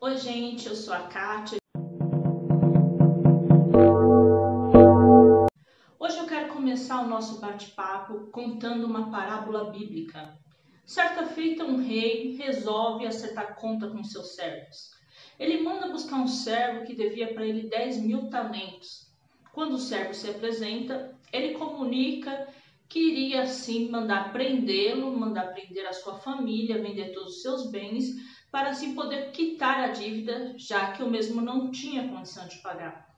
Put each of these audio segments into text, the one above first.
Oi, gente, eu sou a Kátia. Hoje eu quero começar o nosso bate-papo contando uma parábola bíblica. Certa feita, um rei resolve acertar conta com seus servos. Ele manda buscar um servo que devia para ele 10 mil talentos. Quando o servo se apresenta, ele comunica que iria sim mandar prendê-lo, mandar prender a sua família, vender todos os seus bens, para assim poder quitar a dívida, já que o mesmo não tinha condição de pagar.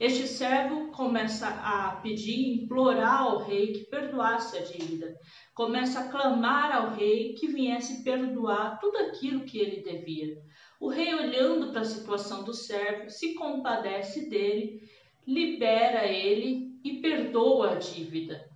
Este servo começa a pedir, implorar ao rei que perdoasse a dívida, começa a clamar ao rei que viesse perdoar tudo aquilo que ele devia. O rei, olhando para a situação do servo, se compadece dele, libera ele e perdoa a dívida.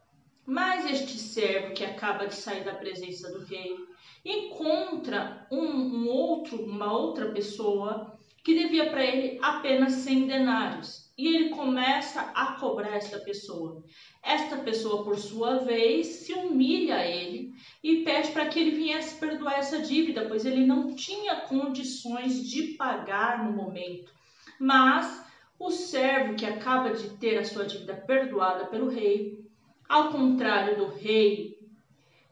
Mas este servo que acaba de sair da presença do rei encontra um, um outro, uma outra pessoa que devia para ele apenas 100 denários. E ele começa a cobrar esta pessoa. Esta pessoa, por sua vez, se humilha a ele e pede para que ele viesse perdoar essa dívida, pois ele não tinha condições de pagar no momento. Mas o servo que acaba de ter a sua dívida perdoada pelo rei ao contrário do rei,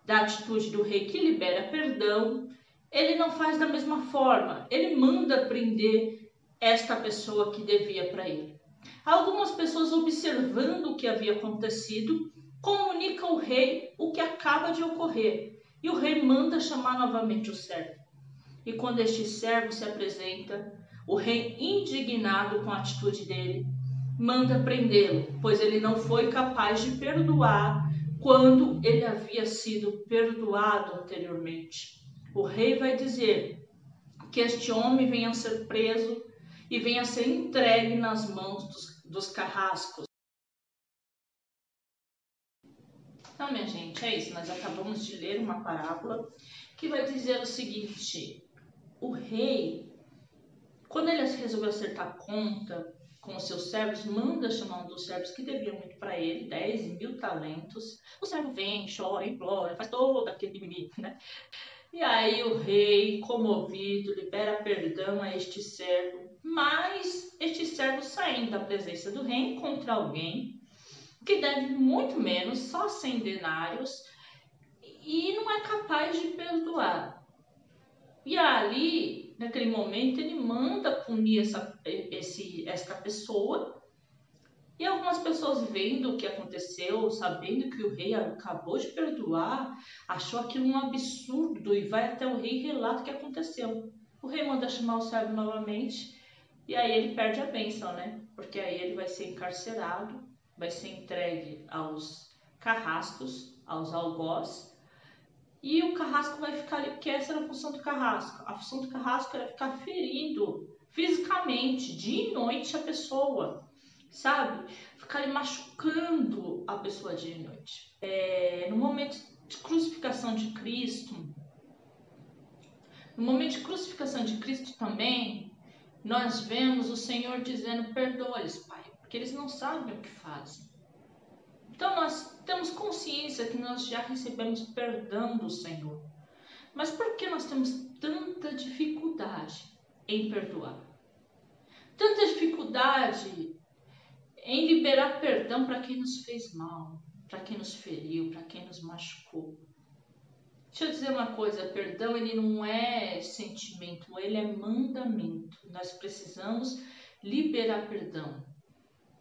da atitude do rei que libera perdão, ele não faz da mesma forma. Ele manda prender esta pessoa que devia para ele. Algumas pessoas, observando o que havia acontecido, comunicam ao rei o que acaba de ocorrer. E o rei manda chamar novamente o servo. E quando este servo se apresenta, o rei, indignado com a atitude dele, manda prendê-lo, pois ele não foi capaz de perdoar quando ele havia sido perdoado anteriormente. O rei vai dizer que este homem venha a ser preso e venha a ser entregue nas mãos dos, dos carrascos. Então, minha gente, é isso. Nós acabamos de ler uma parábola que vai dizer o seguinte: o rei, quando ele resolveu acertar conta com os seus servos, manda chamar um dos servos que devia muito para ele, 10 mil talentos. O servo vem, chora, implora, faz todo aquele mimimi, né? E aí o rei, comovido, libera perdão a este servo, mas este servo saindo da presença do rei encontra alguém que deve muito menos, só 100 denários, e não é capaz de perdoar. E ali naquele momento ele manda punir essa, esse, esta pessoa. E algumas pessoas vendo o que aconteceu, sabendo que o rei acabou de perdoar, achou aquilo um absurdo e vai até o rei e relata o que aconteceu. O rei manda chamar o servo novamente e aí ele perde a bênção, né? Porque aí ele vai ser encarcerado, vai ser entregue aos carrascos, aos algozes, e o carrasco vai ficar ali, porque essa era a função do carrasco. A função do carrasco era ficar ferindo fisicamente, dia e noite, a pessoa, sabe? Ficar ali machucando a pessoa dia e noite. É, no momento de crucificação de Cristo, no momento de crucificação de Cristo também, nós vemos o Senhor dizendo: perdoa-lhes, Pai, porque eles não sabem o que fazem. Então nós temos consciência que nós já recebemos perdão do Senhor. Mas por que nós temos tanta dificuldade em perdoar? Tanta dificuldade em liberar perdão para quem nos fez mal, para quem nos feriu, para quem nos machucou. Deixa eu dizer uma coisa, perdão ele não é sentimento, ele é mandamento. Nós precisamos liberar perdão.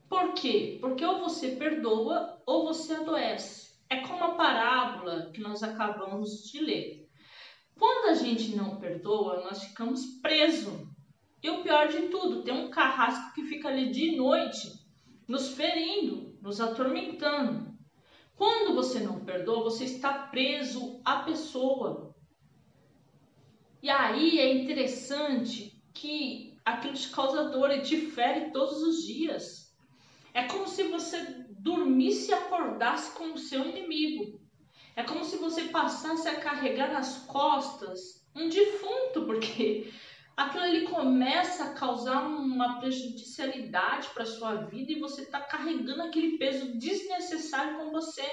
Por quê? Porque ou você perdoa ou você adoece. É como a parábola que nós acabamos de ler. Quando a gente não perdoa, nós ficamos presos. E o pior de tudo, tem um carrasco que fica ali de noite, nos ferindo, nos atormentando. Quando você não perdoa, você está preso à pessoa. E aí é interessante que aquilo te causa dor e te fere todos os dias. É como se você dormisse e acordasse com o seu inimigo. É como se você passasse a carregar nas costas um defunto, porque aquilo ali começa a causar uma prejudicialidade para sua vida e você está carregando aquele peso desnecessário com você.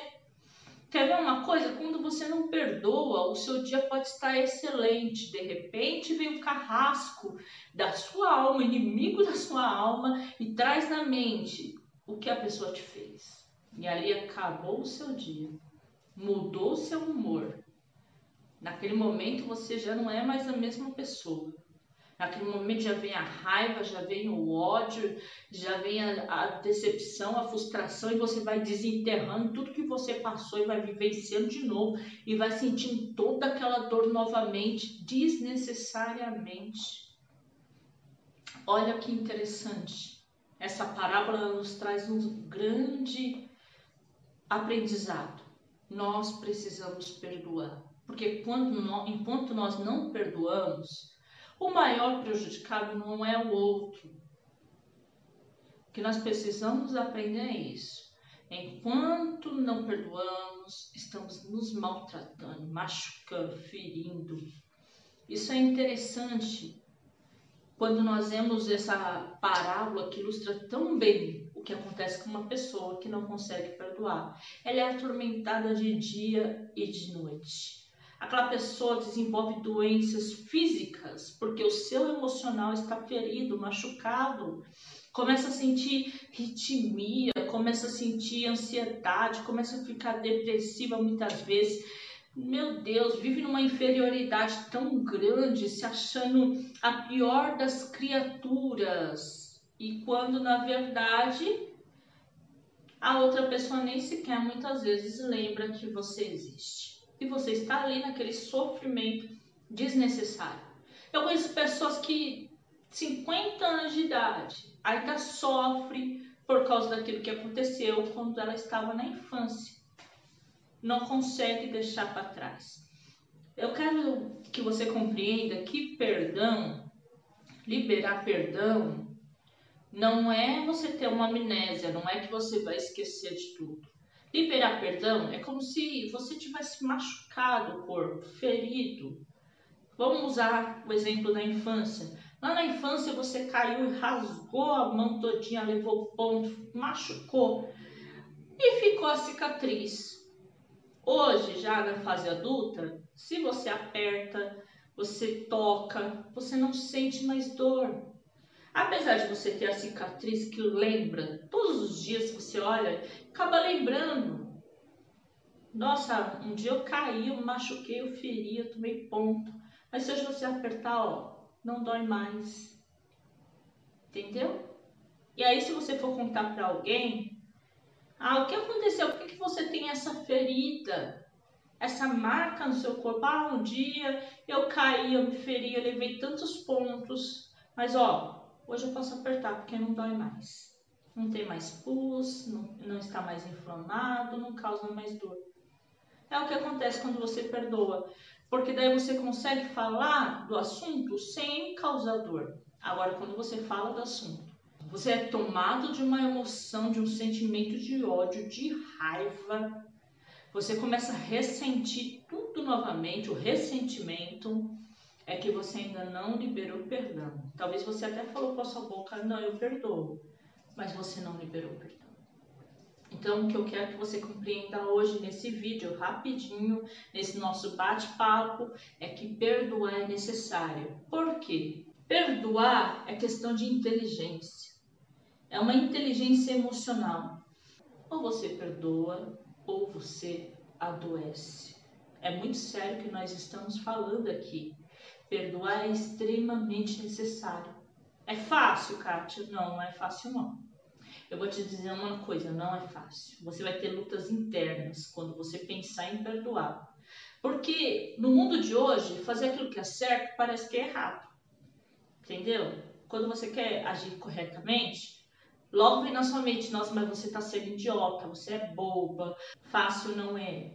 Quer ver uma coisa? Quando você não perdoa, o seu dia pode estar excelente. De repente vem o carrasco da sua alma, inimigo da sua alma, e traz na mente o que a pessoa te fez. E ali acabou o seu dia, mudou o seu humor. Naquele momento você já não é mais a mesma pessoa. Naquele momento já vem a raiva, já vem o ódio, já vem a, a, decepção, a frustração, e você vai desenterrando tudo que você passou e vai vivenciando de novo e vai sentindo toda aquela dor novamente, desnecessariamente. Olha que interessante. Essa parábola nos traz um grande aprendizado. Nós precisamos perdoar. Porque quando nós, enquanto nós não perdoamos, o maior prejudicado não é o outro. O que nós precisamos aprender é isso. Enquanto não perdoamos, estamos nos maltratando, machucando, ferindo. Isso é interessante quando nós vemos essa parábola que ilustra tão bem o que acontece com uma pessoa que não consegue perdoar. Ela é atormentada de dia e de noite. Aquela pessoa desenvolve doenças físicas porque o seu emocional está ferido, machucado. Começa a sentir ritmia, começa a sentir ansiedade, começa a ficar depressiva muitas vezes. Meu Deus, vive numa inferioridade tão grande, se achando a pior das criaturas. E quando na verdade a outra pessoa nem sequer muitas vezes lembra que você existe e você está ali naquele sofrimento desnecessário. Eu conheço pessoas que 50 anos de idade ainda sofrem por causa daquilo que aconteceu quando ela estava na infância. Não consegue deixar para trás. Eu quero que você compreenda que perdão, liberar perdão, não é você ter uma amnésia, não é que você vai esquecer de tudo. Liberar perdão é como se você tivesse machucado o corpo, ferido. Vamos usar o exemplo da infância. Lá na infância você caiu e rasgou a mão todinha, levou ponto, machucou e ficou a cicatriz. Hoje, já na fase adulta, se você aperta, você toca, você não sente mais dor. Apesar de você ter a cicatriz que lembra, todos os dias você olha, acaba lembrando. Nossa, um dia eu caí, eu machuquei, eu feri, eu tomei ponto. Mas se hoje você apertar, ó, não dói mais. Entendeu? E aí, se você for contar para alguém, ah, o que aconteceu? Por que, que você tem essa ferida? Essa marca no seu corpo? Ah, um dia eu caí, eu me feri, eu levei tantos pontos. Mas ó, Hoje eu posso apertar porque não dói mais. Não tem mais pus, não, não está mais inflamado, não causa mais dor. É o que acontece quando você perdoa, porque daí você consegue falar do assunto sem causar dor. Agora, quando você fala do assunto, você é tomado de uma emoção, de um sentimento de ódio, de raiva, você começa a ressentir tudo novamente, o ressentimento, é que você ainda não liberou perdão. Talvez você até falou com a sua boca, não, eu perdoo, mas você não liberou perdão. Então, o que eu quero que você compreenda hoje nesse vídeo, rapidinho, nesse nosso bate-papo, é que perdoar é necessário. Por quê? Perdoar é questão de inteligência. É uma inteligência emocional. Ou você perdoa, ou você adoece. É muito sério que nós estamos falando aqui. Perdoar é extremamente necessário. É fácil, Kátia? Não, não é fácil não. Eu vou te dizer uma coisa, não é fácil. Você vai ter lutas internas quando você pensar em perdoar. Porque no mundo de hoje, fazer aquilo que é certo parece que é errado. Entendeu? Quando você quer agir corretamente, logo vem na sua mente, nossa, mas você está sendo idiota, você é boba, fácil não é.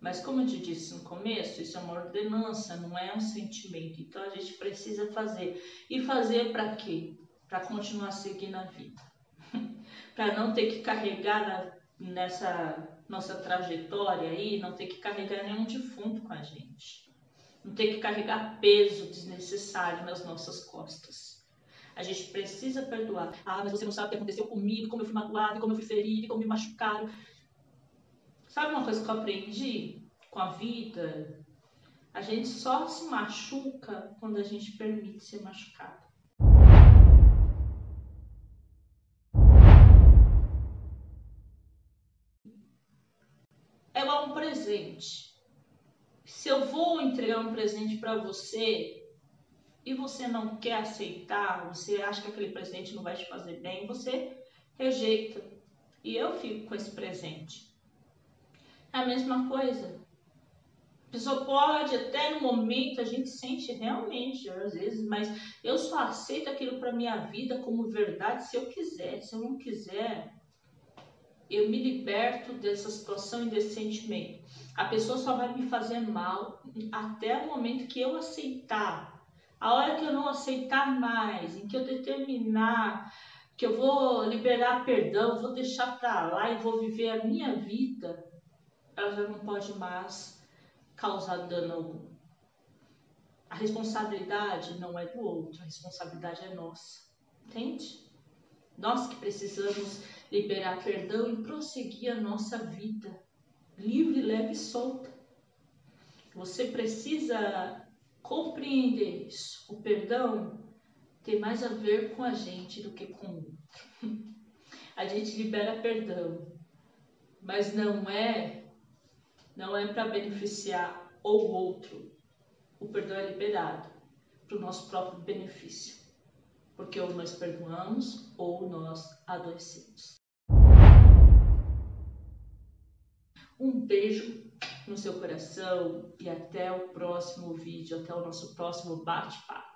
Mas como eu te disse no começo, isso é uma ordenança, não é um sentimento. Então a gente precisa fazer. E fazer para quê? Para continuar seguindo a vida. para não ter que carregar nessa nossa trajetória aí, não ter que carregar nenhum defunto com a gente. Não ter que carregar peso desnecessário nas nossas costas. A gente precisa perdoar. Ah, mas você não sabe o que aconteceu comigo, como eu fui magoada, como eu fui ferida, como me machucaram. Sabe uma coisa que eu aprendi com a vida? A gente só se machuca quando a gente permite ser machucado. Ela é um presente. Se eu vou entregar um presente para você e você não quer aceitar, você acha que aquele presente não vai te fazer bem, você rejeita. E eu fico com esse presente. É a mesma coisa. A pessoa pode, até no momento, a gente sente realmente, às vezes, mas eu só aceito aquilo para minha vida como verdade se eu quiser. Se eu não quiser, eu me liberto dessa situação e desse sentimento. A pessoa só vai me fazer mal até o momento que eu aceitar. A hora que eu não aceitar mais, em que eu determinar que eu vou liberar perdão, vou deixar para lá e vou viver a minha vida, ela já não pode mais causar dano algum. A responsabilidade não é do outro, a responsabilidade é nossa. Entende? Nós que precisamos liberar perdão e prosseguir a nossa vida livre, leve e solta. Você precisa compreender isso. O perdão tem mais a ver com a gente do que com o outro. A gente libera perdão, mas não é não é para beneficiar o outro. O perdão é liberado para o nosso próprio benefício, porque ou nós perdoamos ou nós adoecemos. Um beijo no seu coração e até o próximo vídeo, até o nosso próximo bate-papo.